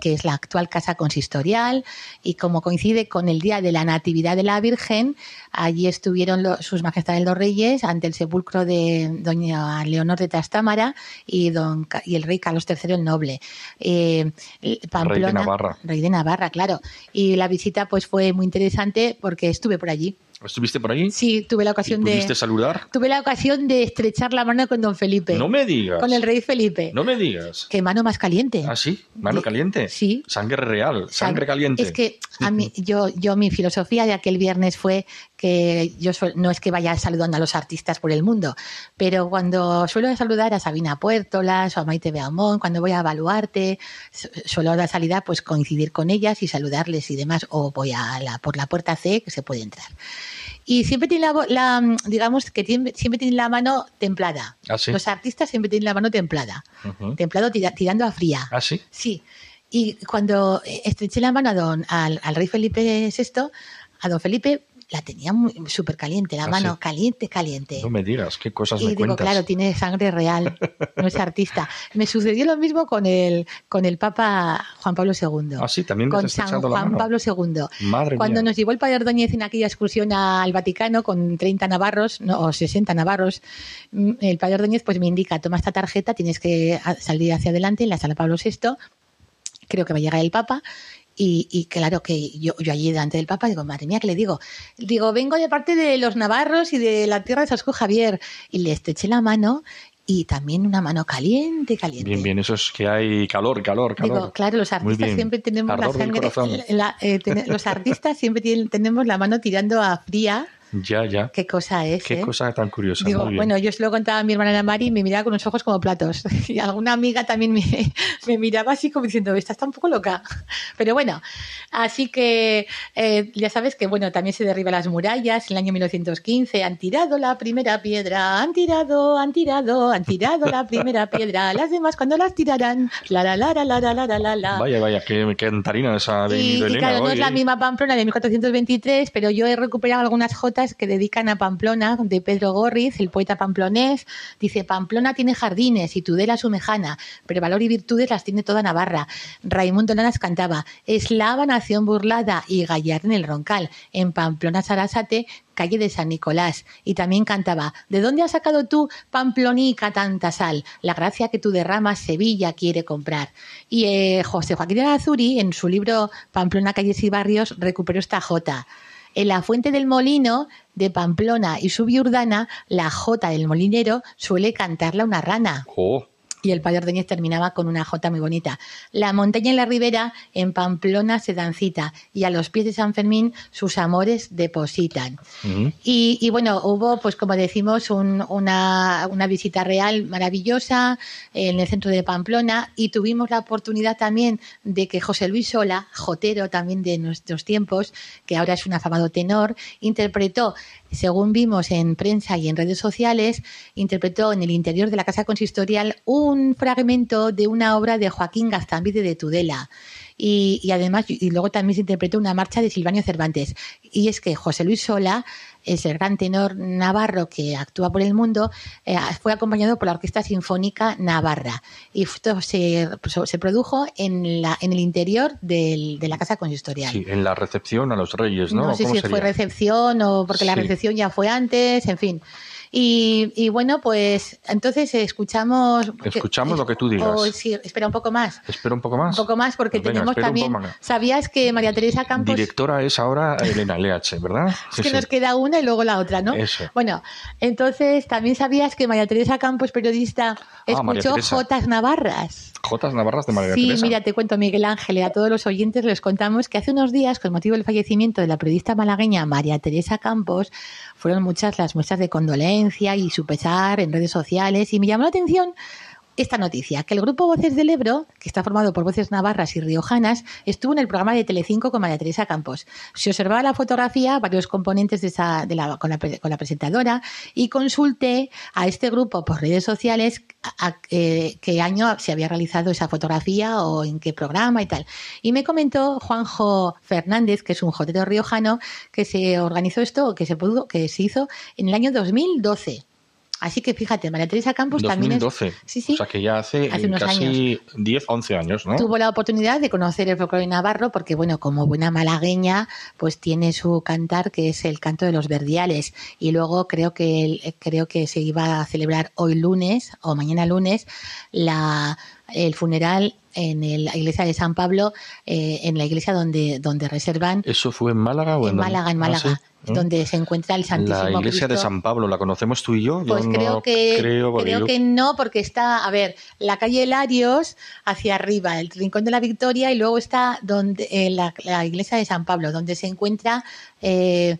que es la actual casa consistorial, y como coincide con el día de la Natividad de la Virgen, allí estuvieron sus majestades los reyes ante el sepulcro de doña Leonor de Tastámara y, don, y el rey Carlos III el Noble. Eh, rey de Navarra. Rey de Navarra, claro. Y la visita pues fue muy interesante porque estuve por allí. ¿Estuviste por ahí? Sí, tuve la ocasión de. ¿Pudiste saludar? Tuve la ocasión de estrechar la mano con don Felipe. No me digas. Con el rey Felipe. No me digas. Qué mano más caliente. ¿Ah, sí? ¿Mano caliente? Sí. Sangre real, sangre caliente. Es que a mí, yo, yo, mi filosofía de aquel viernes fue que yo no es que vaya saludando a los artistas por el mundo, pero cuando suelo saludar a Sabina Puertolas o a Maite Beamón, cuando voy a evaluarte, suelo dar salida, pues coincidir con ellas y saludarles y demás, o voy a la, por la puerta C que se puede entrar y siempre tiene la, digamos que siempre tiene la mano templada. ¿Ah, Los artistas siempre tienen la mano templada, templado tirando a fría. ¿Ah, sí? Sí. Y cuando estreché la mano a don, al, al rey Felipe VI, a don Felipe la tenía súper caliente, la ah, mano caliente, caliente. No me digas, qué cosas y me digo, claro, tiene sangre real, no es artista. Me sucedió lo mismo con el, con el Papa Juan Pablo II. Ah, sí, también con San Juan Pablo II. Madre Cuando nos llevó el padre Ordóñez en aquella excursión al Vaticano con 30 navarros, no, o 60 navarros, mm, el padre Ordóñez pues me indica, toma esta tarjeta, tienes que salir hacia adelante en la sala Pablo VI creo que va a llegar el Papa y, claro que yo, yo, allí delante del Papa digo, madre mía, ¿qué le digo? Digo, vengo de parte de los navarros y de la tierra de Sasco Javier. Y le estreché la mano y también una mano caliente, caliente. Bien, bien, eso es que hay calor, calor, calor. Digo, claro, los artistas siempre tenemos la sangre, eh, los artistas siempre tenemos la mano tirando a fría ya, ya. Qué cosa es. Qué eh? cosa tan curiosa. Digo, muy bien. bueno, yo se lo contaba a mi hermana Mari y me miraba con los ojos como platos. Y alguna amiga también me, me miraba así como diciendo, estás tan poco loca. Pero bueno, así que eh, ya sabes que, bueno, también se derriba las murallas en el año 1915. Han tirado la primera piedra, han tirado, han tirado, han tirado la primera piedra. Las demás, cuando las tirarán? La, la, la, la, la, la, la, la. Vaya, vaya, qué cantarina esa de y, y Elena, claro, hoy, no es eh. la misma Pamplona de 1423, pero yo he recuperado algunas jotas que dedican a Pamplona, de Pedro Gorriz, el poeta pamplonés. Dice, Pamplona tiene jardines y Tudela su mejana, pero valor y virtudes las tiene toda Navarra. Raimundo Lanas cantaba, eslava nación burlada y gallar en el roncal. En Pamplona Sarasate calle de San Nicolás. Y también cantaba, ¿de dónde has sacado tú, Pamplonica, tanta sal? La gracia que tú derramas Sevilla quiere comprar. Y eh, José Joaquín Azuri, en su libro Pamplona, calles y barrios, recuperó esta jota. En la fuente del molino de Pamplona y Subiurdana, la jota del molinero suele cantarla una rana. Y el padre Ordóñez terminaba con una jota muy bonita. La montaña en la ribera, en Pamplona se dancita, y a los pies de San Fermín sus amores depositan. y, bueno, hubo, pues como decimos, una, una, visita real maravillosa en el centro de Pamplona, y tuvimos la oportunidad también de que José Luis Sola, jotero también de nuestros tiempos, que ahora es un afamado tenor, interpretó según vimos en prensa y en redes sociales, interpretó en el interior de la Casa Consistorial un fragmento de una obra de Joaquín Gastambide de Tudela. Y, además, y luego también se interpretó una marcha de Silvanio Cervantes. Y es que José Luis Sola, es el gran tenor navarro que actúa por el mundo, eh, fue acompañado por la Orquesta Sinfónica Navarra. Y esto se, se produjo en, la, en el interior de la Casa Consistorial. Sí, en la recepción a los reyes, ¿no? No sé si fue recepción o porque la recepción ya fue antes, en fin. Y, bueno, pues entonces escuchamos. Escuchamos lo que tú digas. sí, espera un poco más. Espera un poco más. Un poco más, porque tenemos también. ¿Sabías que María Teresa Campos. Directora es ahora Elena LH, ¿verdad? es que nos queda una y luego la otra, ¿no? Eso. Bueno, entonces también sabías que María Teresa Campos, periodista, ah, escuchó Jotas Navarras. Jotas Navarras de María Teresa. Sí, mira, te cuento, Miguel Ángel, y a todos los oyentes les contamos que hace unos días, con motivo del fallecimiento de la periodista malagueña María Teresa Campos, fueron muchas las muestras de condolencia y su pesar en redes sociales y me llamó la atención esta noticia, que el grupo Voces del Ebro, que está formado por voces navarras y riojanas, estuvo en el programa de Telecinco con María Teresa Campos. Se observaba la fotografía, varios componentes de esa, de la, con, la, con, la, presentadora y consulté a este grupo por redes sociales a, eh, qué año se había realizado esa fotografía o en qué programa y tal. Y me comentó Juanjo Fernández, que es un jotero riojano, que se organizó esto, que se pudo, que se hizo en el año 2012. Así que fíjate, María Teresa Campos también es. Sí, sí. O sea que ya hace, unos casi años. 10, 11 años, ¿no? Tuvo la oportunidad de conocer el folclore navarro porque, bueno, como buena malagueña, pues tiene su cantar que es el canto de los verdiales. Y luego creo que, creo que se iba a celebrar hoy lunes o mañana lunes la, el funeral en la iglesia de San Pablo, eh, en la iglesia donde, donde reservan. ¿Eso fue en Málaga o en, en Málaga? En Málaga. Ah, ¿Eh? Donde se encuentra el Santísimo La iglesia de San Pablo, ¿la conocemos tú y yo? Pues creo, que, creo, que no, porque está, a ver, la calle Larios hacia arriba, el Rincón de la Victoria, y luego está donde eh, la, iglesia de San Pablo, donde se encuentra eh,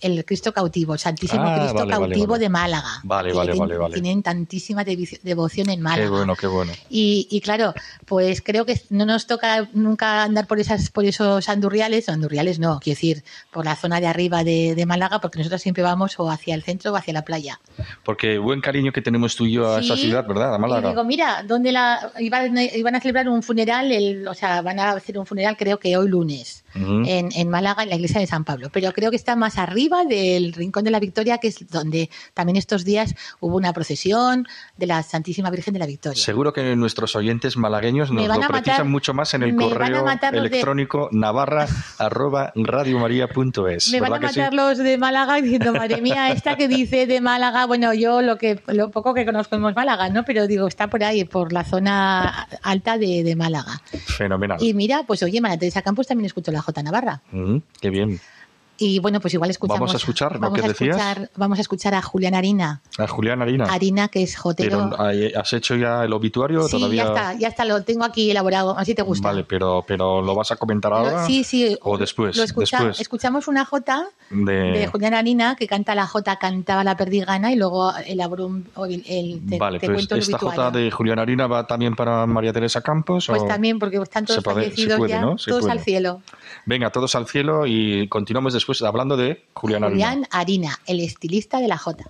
el Cristo cautivo, el Santísimo ah, Cristo cautivo de Málaga. Vale, vale, vale, vale. Tienen tantísima devoción en Málaga. Qué bueno, qué bueno. Y, y, claro, pues creo que no nos toca nunca andar por esas por esos andurriales, andurriales no, quiero decir, por la zona de arriba de, Málaga, porque nosotros siempre vamos o hacia el centro o hacia la playa. Porque buen cariño que tenemos tú y yo a esa ciudad, ¿verdad? A Málaga. Y digo, mira, donde la iban, iban, a celebrar un funeral, el, o sea, van a hacer un funeral creo que hoy lunes en, en, Málaga, en la iglesia de San Pablo. Pero creo que está más arriba del Rincón de la Victoria, que es donde también estos días hubo una procesión de la Santísima Virgen de la Victoria. Seguro que nuestros oyentes malagueños nos lo precisan mucho más en el correo electrónico de... navarra arroba radiomaria.es. Me van a matar los de Málaga diciendo, madre mía, esta que dice de Málaga, bueno, yo lo que lo poco que conozco en Málaga, ¿no? Pero digo, está por ahí, por la zona alta de, de Málaga. Fenomenal. Y mira, pues oye, María Teresa Campos también escuchó la J Navarra. Mm, qué bien. Y bueno, pues igual escuchamos. Vamos a escuchar vamos lo que a escuchar, Vamos a escuchar a Julián Harina. A Julián Harina. Harina, que es jotero. Pero, ¿Has hecho ya el obituario? Sí, todavía... ya está, ya está, lo tengo aquí elaborado, así te gusta. Vale, pero, pero ¿lo vas a comentar ahora? Sí, sí. ¿O después? Lo después. Escuchamos una jota de... Julián Harina que canta la jota, cantaba la perdigana y luego elaboró un, el, te, Vale, pues esta jota de Julián Harina va también para María Teresa Campos. Pues también, porque están todos fallecidos ya, todos al cielo. Venga, todos al cielo y continuamos después hablando de Julián, Julián Harina. el estilista de la Jota.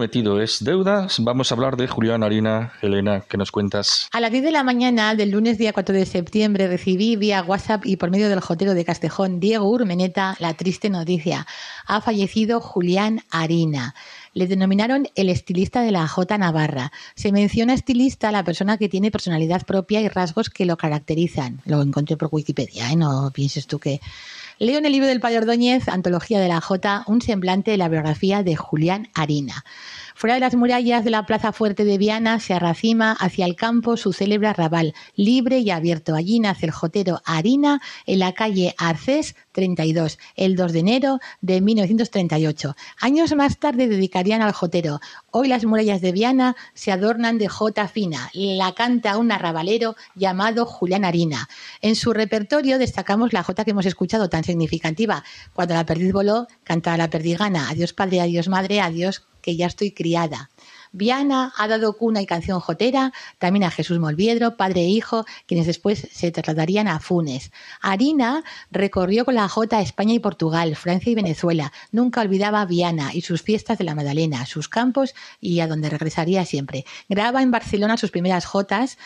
Prometido es deudas, vamos a hablar de Julián Harina. Elena, ¿qué nos cuentas? A las 10 de la mañana del lunes día 4 de septiembre recibí vía WhatsApp y por medio del jotero de Castejón, Diego Urmeneta, la triste noticia. Ha fallecido Julián Harina. Le denominaron el estilista de la J Navarra. Se menciona estilista a la persona que tiene personalidad propia y rasgos que lo caracterizan. Lo encontré por Wikipedia, ¿eh? no pienses tú que... Leo en el libro del Padre Ordóñez, Antología de la J, un semblante de la biografía de Julián Harina. Fuera de las murallas de la Plaza Fuerte de Viana se arracima hacia el campo su célebre arrabal, libre y abierto. Allí nace el jotero Harina en la calle Arcés 32, el 2 de enero de 1938. Años más tarde dedicarían al jotero. Hoy las murallas de Viana se adornan de jota fina. La canta un arrabalero llamado Julián Harina. En su repertorio destacamos la jota que hemos escuchado tan significativa. Cuando la perdiz voló, cantaba la perdigana. Adiós padre, adiós madre, adiós que ya estoy criada. Viana ha dado cuna y canción jotera también a Jesús Molviedro, padre e hijo, quienes después se trasladarían a Funes. Harina recorrió con la jota España y Portugal, Francia y Venezuela. Nunca olvidaba Viana y sus fiestas de la Magdalena, sus campos y a donde regresaría siempre. Graba en Barcelona sus primeras jotas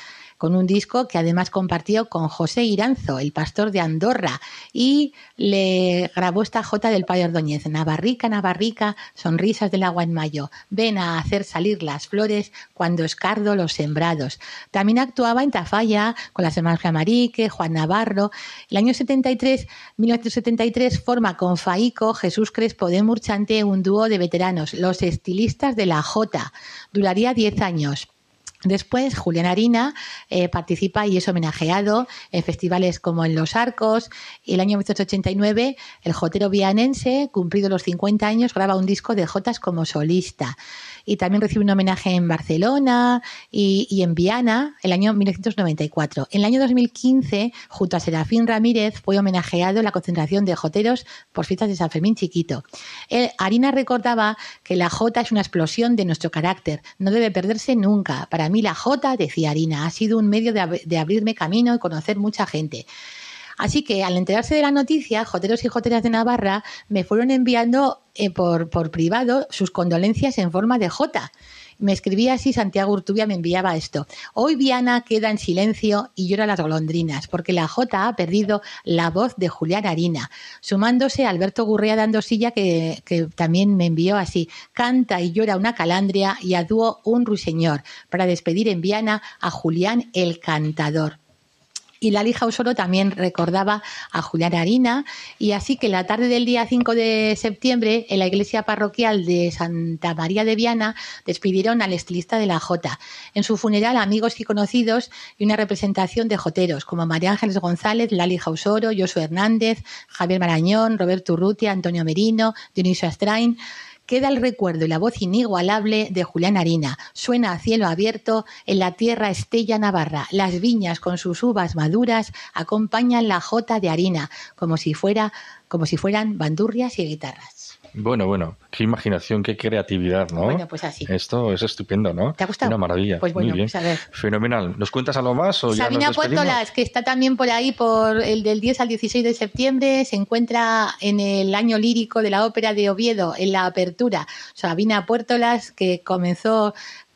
con un disco que además compartió con José Iranzo, el pastor de Andorra, y le grabó esta jota del Padre Ordóñez, Navarrica, Navarrica, sonrisas del agua en mayo, ven a hacer salir las flores cuando escardo los sembrados. También actuaba en Tafalla con las hermanas Jamarique, Juan Navarro. El año 73, 1973, forma con Faico Jesús Crespo de Murchante un dúo de veteranos, los estilistas de la Jota. Duraría 10 años. Después, Julián Harina eh, participa y es homenajeado en festivales como en Los Arcos. Y el año 1989, el jotero vianense, cumplido los 50 años, graba un disco de jotas como solista y también recibe un homenaje en Barcelona y, en Viana el año 1994. En el año 2015, junto a Serafín Ramírez, fue homenajeado en la concentración de joteros por fiestas de San Fermín Chiquito. El, Harina recordaba que la jota es una explosión de nuestro carácter, no debe perderse nunca. Para mí la jota, decía Harina, ha sido un medio de, de abrirme camino y conocer mucha gente. Así que al enterarse de la noticia, joteros y joteras de Navarra me fueron enviando eh, por, privado sus condolencias en forma de jota. Me escribía así, Santiago Urtubia me enviaba esto. Hoy Viana queda en silencio y llora las golondrinas, porque la Jota ha perdido la voz de Julián Harina, sumándose Alberto Gurrea dando silla, que, que también me envió así. Canta y llora una calandria y a dúo un ruiseñor, para despedir en Viana a Julián el cantador. Y Lali Jausoro también recordaba a Julián Harina y así que la tarde del día 5 de septiembre en la iglesia parroquial de Santa María de Viana despidieron al estilista de la Jota. En su funeral amigos y conocidos y una representación de joteros como María Ángeles González, Lali Jausoro, Josué Hernández, Javier Marañón, Roberto Urrutia, Antonio Merino, Dionisio Astrain queda el recuerdo y la voz inigualable de Julián Harina. Suena a cielo abierto en la tierra Estella Navarra. Las viñas con sus uvas maduras acompañan la jota de harina, como si fuera, como si fueran bandurrias y guitarras. Bueno, bueno, qué imaginación, qué creatividad, ¿no? Bueno, pues así. Esto es estupendo, ¿no? ¿Te ha gustado? Una maravilla. Pues bueno, Muy bien. pues a ver. Fenomenal. ¿Nos cuentas algo más o ya Sabina nos? Puertolas, que está también por ahí por el del 10 al 16 de septiembre, se encuentra en el año lírico de la ópera de Oviedo, en la apertura. Sabina Puertolas, que comenzó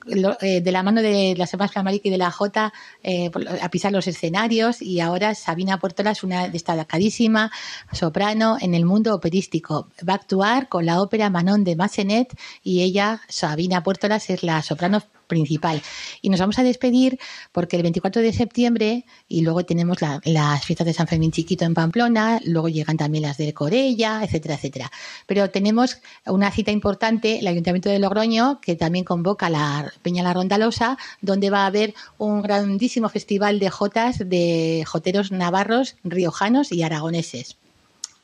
lo- eh, de la mano de las hermanas Flamaric y de la Jota eh, a pisar los escenarios y ahora Sabina Puertola es una destacadísima soprano en el mundo operístico. Va a actuar con la ópera Manon de Massenet y ella, Sabina Puertolas, es la soprano principal. Y nos vamos a despedir porque el 24 de septiembre y luego tenemos la- las fiestas de San Fermín Chiquito en Pamplona, luego llegan también las de Corella, etcétera, etcétera. Pero tenemos una cita importante, el Ayuntamiento de Logroño, que también convoca la Peña La Rondalosa, donde va a haber un grandísimo festival de jotas de joteros navarros, riojanos y aragoneses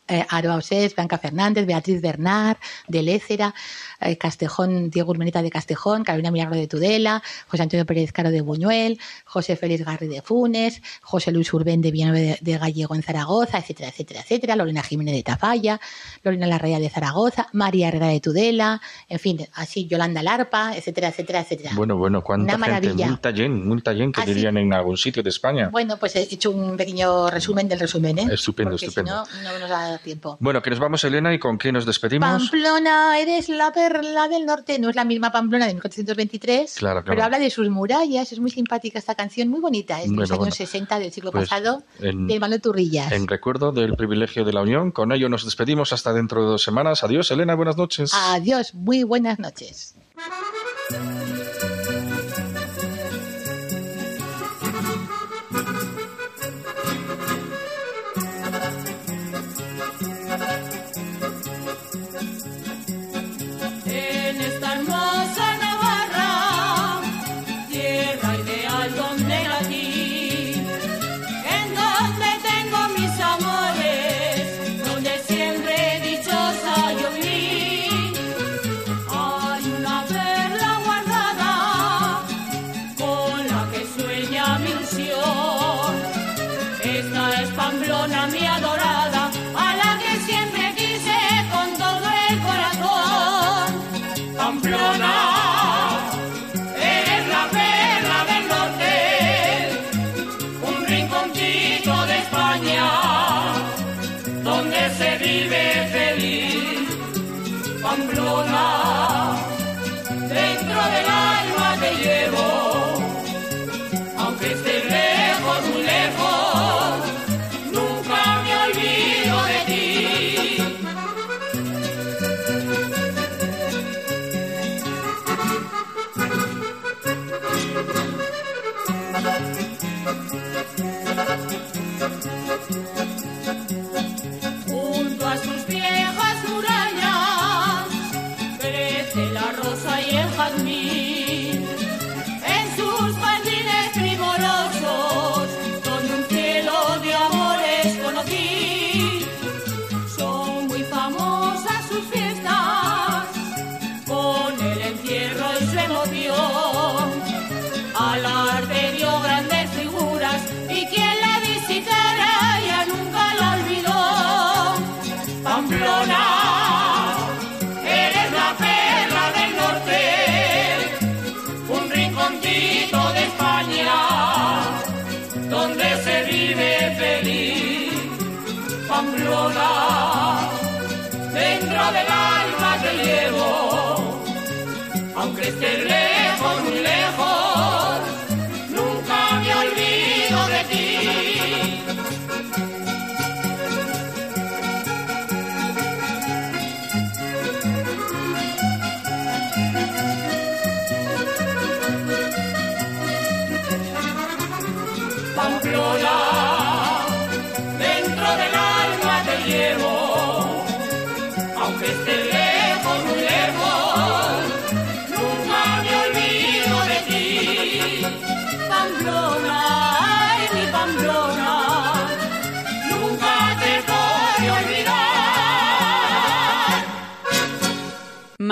eh, Aroa Osés, Blanca Fernández, Beatriz Bernard, de Lécera, eh, Castejón, Diego Urmenita de Castejón, Carolina Milagro de Tudela, José Antonio Pérez Caro de Buñuel, José Félix Garri de Funes, José Luis Urbén de Villanueva de, Gallego en Zaragoza, etcétera, etcétera, etcétera, Lorena Jiménez de Tafalla, Lorena Larrea de Zaragoza, María Herrera de Tudela, en fin, así Yolanda Larpa, etcétera, etcétera, etcétera. Bueno, bueno, cuánta Una gente. maravilla. Multa yen, multa que Ah, sí. dirían en algún sitio de España. Bueno, pues he hecho un pequeño resumen del resumen, ¿eh? Estupendo, Porque estupendo. Si no, no nos tiempo. Bueno, que nos vamos, Elena, y con qué nos despedimos. Pamplona, eres la perla del norte. No es la misma Pamplona de 1423, Claro, claro. pero habla de sus murallas. Es muy simpática esta canción, muy bonita. Es de los años bueno. 60 del siglo Pues, pasado, en- de Manuel Turrillas. En recuerdo del privilegio de la unión, con ello nos despedimos hasta dentro de dos semanas. Adiós, Elena, buenas noches. Adiós, muy buenas noches.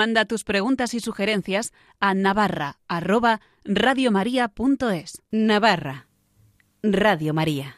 Manda tus preguntas y sugerencias a navarra arroba radiomaria.es. Navarra. Radio María.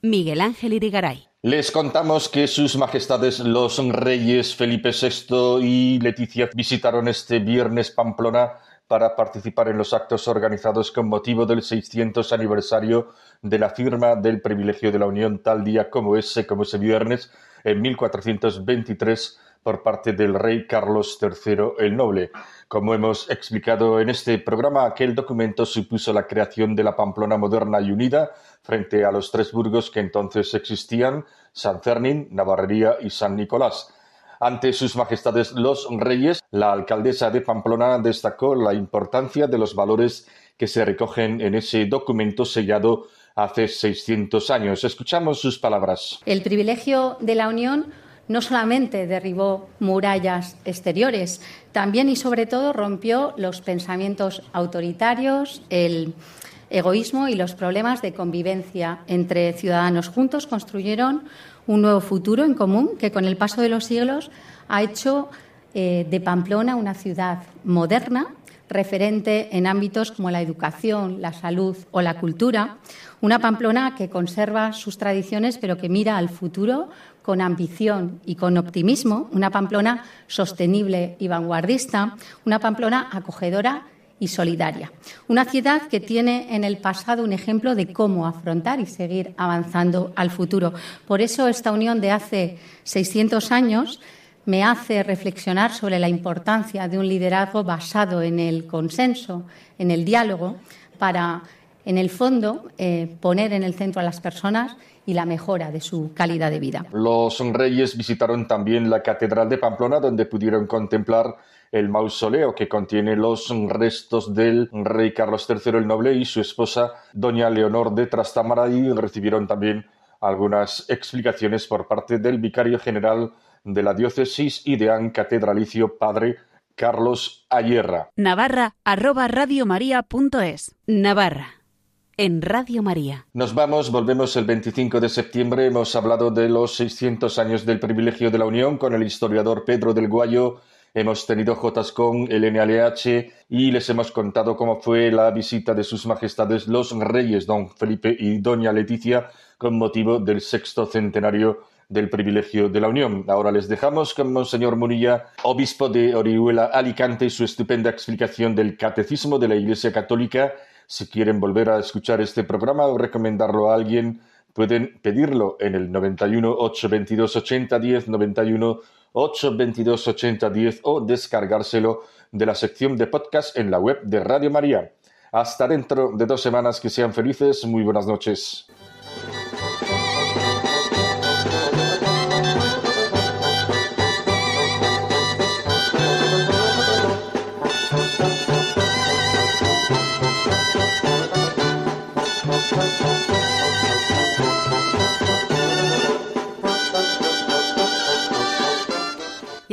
Miguel Ángel Irigaray. Les contamos que sus majestades los reyes Felipe VI y Leticia visitaron este viernes Pamplona para participar en los actos organizados con motivo del 600 aniversario de la firma del privilegio de la Unión tal día como ese, como ese viernes, en 1423 por parte del rey Carlos III el Noble. Como hemos explicado en este programa, aquel documento supuso la creación de la Pamplona moderna y unida frente a los tres burgos que entonces existían, San Fermín, Navarrería y San Nicolás. Ante sus majestades los reyes, la alcaldesa de Pamplona destacó la importancia de los valores que se recogen en ese documento sellado hace 600 años. Escuchamos sus palabras. El privilegio de la Unión no solamente derribó murallas exteriores, también y sobre todo rompió los pensamientos autoritarios, el egoísmo y los problemas de convivencia entre ciudadanos. Juntos construyeron un nuevo futuro en común que con el paso de los siglos ha hecho eh, de Pamplona una ciudad moderna, referente en ámbitos como la educación, la salud o la cultura, una Pamplona que conserva sus tradiciones pero que mira al futuro con ambición y con optimismo, una Pamplona sostenible y vanguardista, una Pamplona acogedora y solidaria. Una ciudad que tiene en el pasado un ejemplo de cómo afrontar y seguir avanzando al futuro. Por eso esta unión de hace 600 años me hace reflexionar sobre la importancia de un liderazgo basado en el consenso, en el diálogo, para, en el fondo, eh, poner en el centro a las personas y la mejora de su calidad de vida. Los reyes visitaron también la Catedral de Pamplona, donde pudieron contemplar el mausoleo que contiene los restos del rey Carlos III el Noble y su esposa, doña Leonor de Trastámara, y recibieron también algunas explicaciones por parte del vicario general de la diócesis y deán catedralicio padre Carlos Ayerra. Navarra arroba radiomaria.es. Navarra en Radio María. Nos vamos, volvemos el 25 de septiembre. Hemos hablado de los 600 años del privilegio de la Unión con el historiador Pedro del Guayo. Hemos tenido Jotas con el NLH y les hemos contado cómo fue la visita de sus majestades los reyes don Felipe y doña Leticia con motivo del sexto centenario del privilegio de la Unión. Ahora les dejamos con Monseñor Munilla, obispo de Orihuela Alicante, y su estupenda explicación del Catecismo de la Iglesia Católica si quieren volver a escuchar este programa o recomendarlo a alguien, pueden pedirlo en el 91 822 8010 91 822 8010 o descargárselo de la sección de podcast en la web de Radio María. Hasta dentro de dos semanas, que sean felices. Muy buenas noches.